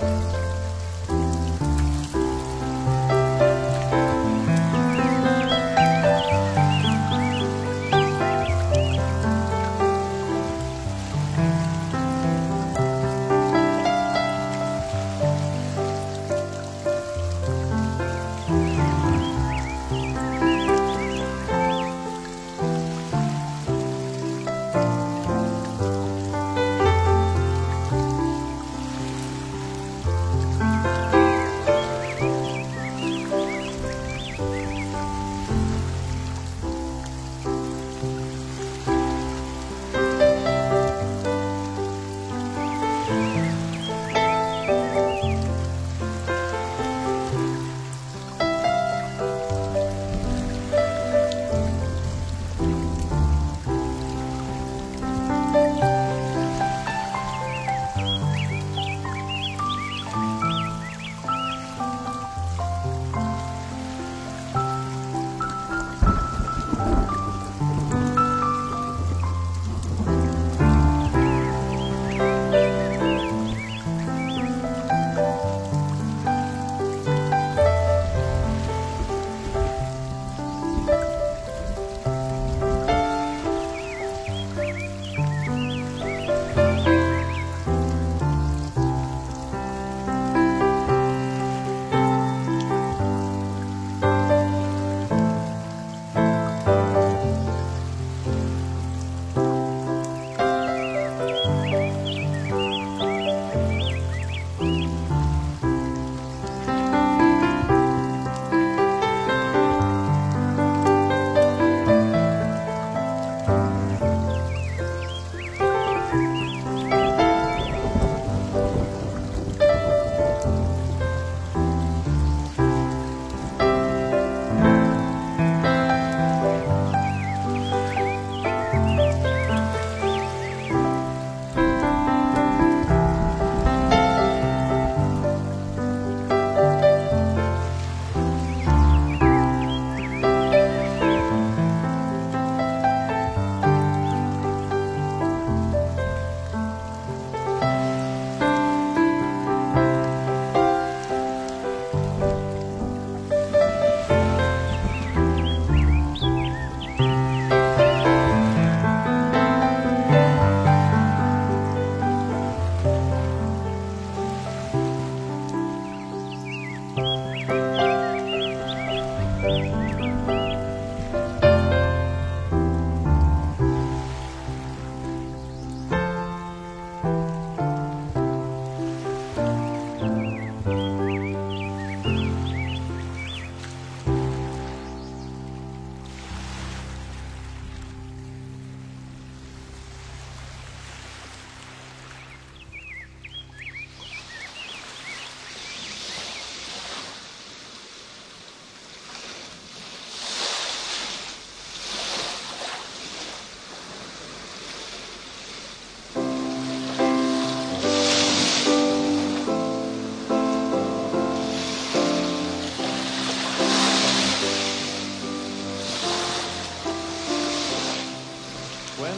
Bye.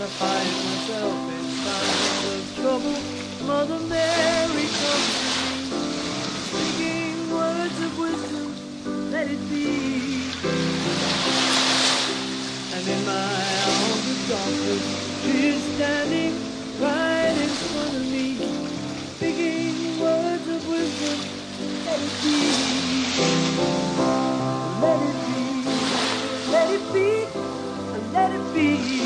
I find myself in times of trouble, Mother Mary comes to me, speaking words of wisdom, let it be. And in my hour of darkness, she is standing right in front of me, speaking words of wisdom, let it be. Let it be, let it be, let it be,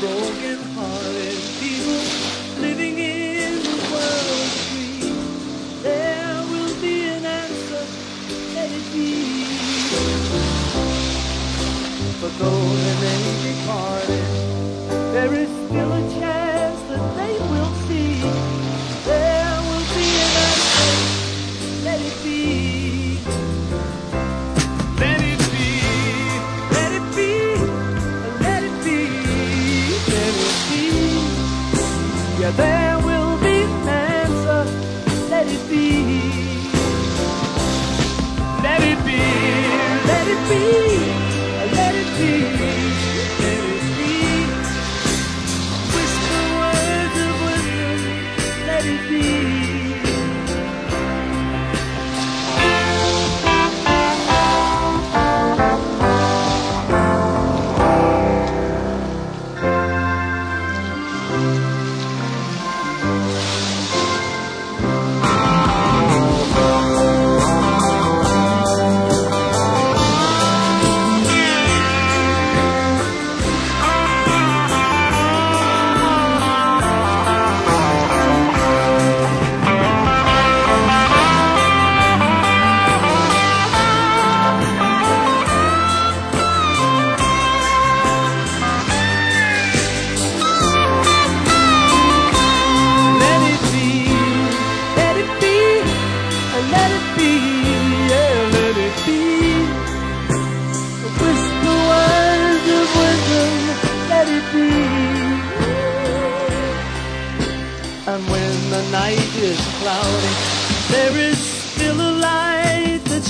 broken hearted people living in the world of dreams. there will be an answer, let it be. But golden they may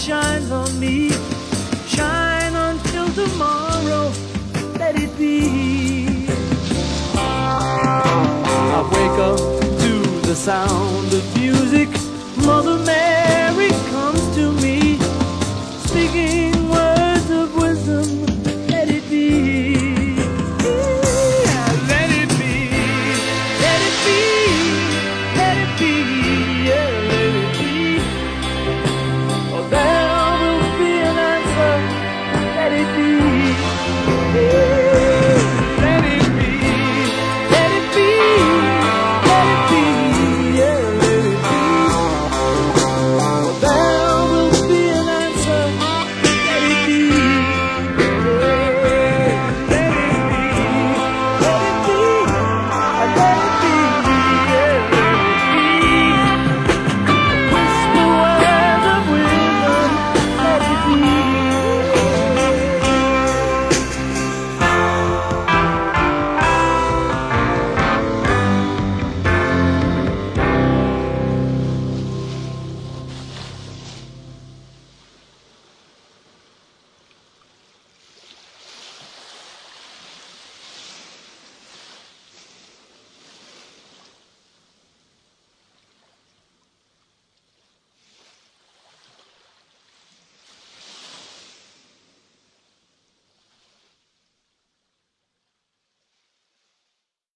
shines on me. Shine until tomorrow, let it be. I wake up to the sound of music. Mother Mary